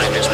My name is